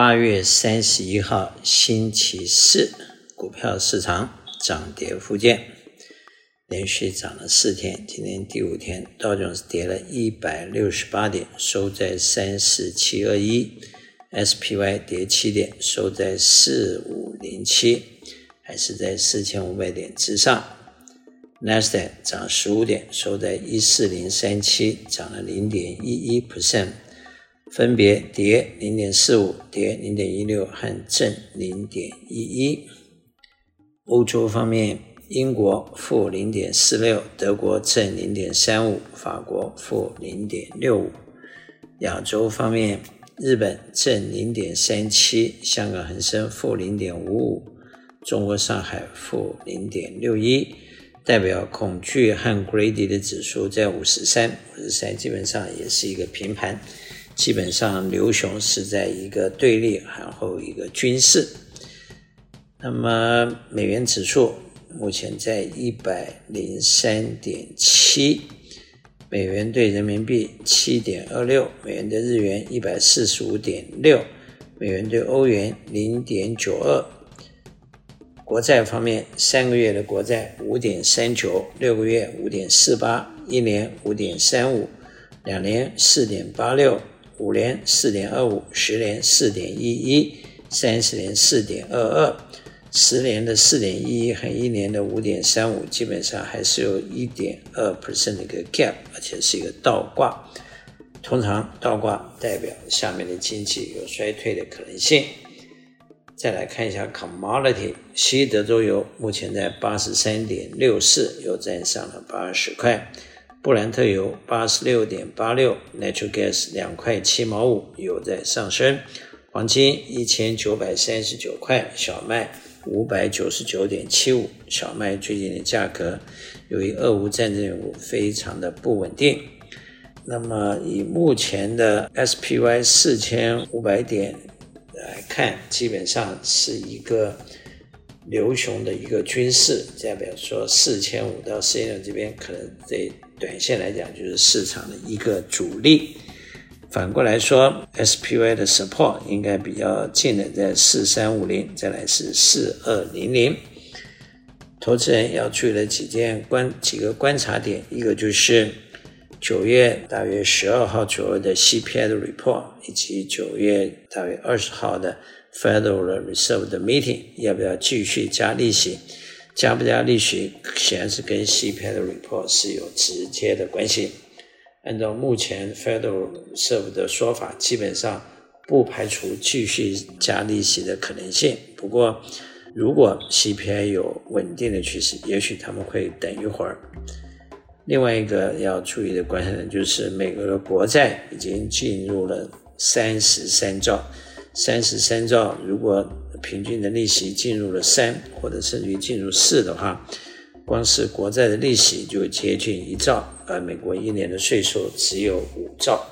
八月三十一号星期四，股票市场涨跌互见，连续涨了四天，今天第五天，道琼斯跌了一百六十八点，收在三四七二一；SPY 跌七点，收在四五零七，还是在四千五百点之上。；Nasdaq 涨十五点，收在一四零三七，涨了零点一一 percent。分别跌零点四五、跌零点一六和正零点一一。欧洲方面，英国负零点四六，德国正零点三五，法国负零点六五。亚洲方面，日本正零点三七，香港恒生负零点五五，中国上海负零点六一。代表恐惧和 greedy 的指数在五十三，五十三基本上也是一个平盘。基本上，牛熊是在一个对立，然后一个均势。那么，美元指数目前在一百零三点七，美元兑人民币七点二六，美元兑日元一百四十五点六，美元兑欧元零点九二。国债方面，三个月的国债五点三九，六个月五点四八，一年五点三五，两年四点八六。五年四点二五，十年四点一一，三十年四点二二，十年的四点一一和一年的五点三五，基本上还是有一点二 percent 的一个 gap，而且是一个倒挂。通常倒挂代表下面的经济有衰退的可能性。再来看一下 commodity，西德州油目前在八十三点六四，又站上了八十块。布兰特油八十六点八六，Natural Gas 两块七毛五，油在上升。黄金一千九百三十九块，小麦五百九十九点七五。小麦最近的价格由于俄乌战争非常的不稳定。那么以目前的 SPY 四千五百点来看，基本上是一个刘雄的一个军事，代表说四千五到四千六这边可能得。短线来讲，就是市场的一个主力。反过来说，SPY 的 support 应该比较近的，在四三五零，再来是四二零零。投资人要注意的几件观几个观察点，一个就是九月大约十二号左右的 CPI 的 report，以及九月大约二十号的 Federal Reserve 的 meeting，要不要继续加利息？加不加利息，显然是跟 CPI 的 report 是有直接的关系。按照目前 Federal Reserve 的说法，基本上不排除继续加利息的可能性。不过，如果 CPI 有稳定的趋势，也许他们会等一会儿。另外一个要注意的观察点就是，美国的国债已经进入了三十三兆，三十三兆如果平均的利息进入了三，或者甚至于进入四的话，光是国债的利息就接近一兆，而美国一年的税收只有五兆，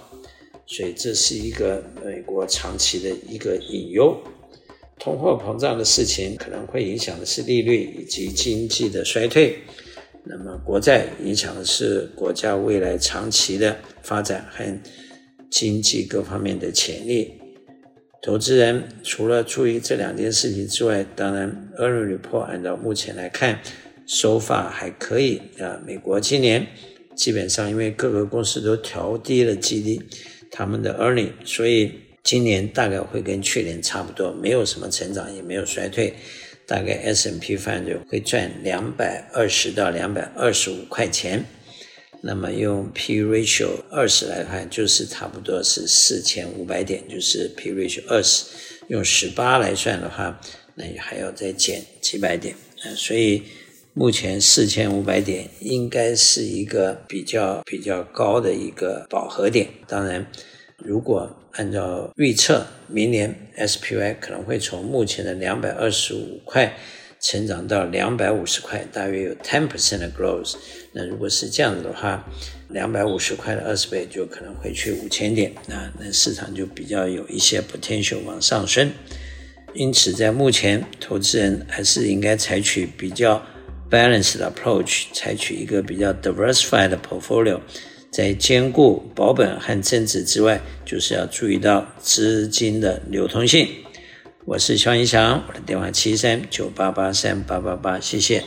所以这是一个美国长期的一个隐忧。通货膨胀的事情可能会影响的是利率以及经济的衰退，那么国债影响的是国家未来长期的发展和经济各方面的潜力。投资人除了注意这两件事情之外，当然 earning report 按照目前来看，so 还可以啊。美国今年基本上因为各个公司都调低了激励，他们的 earning，所以今年大概会跟去年差不多，没有什么成长，也没有衰退，大概 S&P 500会赚两百二十到两百二十五块钱。那么用 P ratio 二十来看，就是差不多是四千五百点，就是 P ratio 二十。用十八来算的话，那还要再减几百点。所以目前四千五百点应该是一个比较比较高的一个饱和点。当然，如果按照预测，明年 SPY 可能会从目前的两百二十五块。成长到两百五十块，大约有 ten percent 的 growth。那如果是这样子的话，两百五十块的二十倍就可能会去五千点，那那市场就比较有一些 potential 往上升。因此，在目前，投资人还是应该采取比较 balanced 的 approach，采取一个比较 diversified 的 portfolio，在兼顾保本和增值之外，就是要注意到资金的流通性。我是肖云祥，我的电话七三九八八三八八八，谢谢。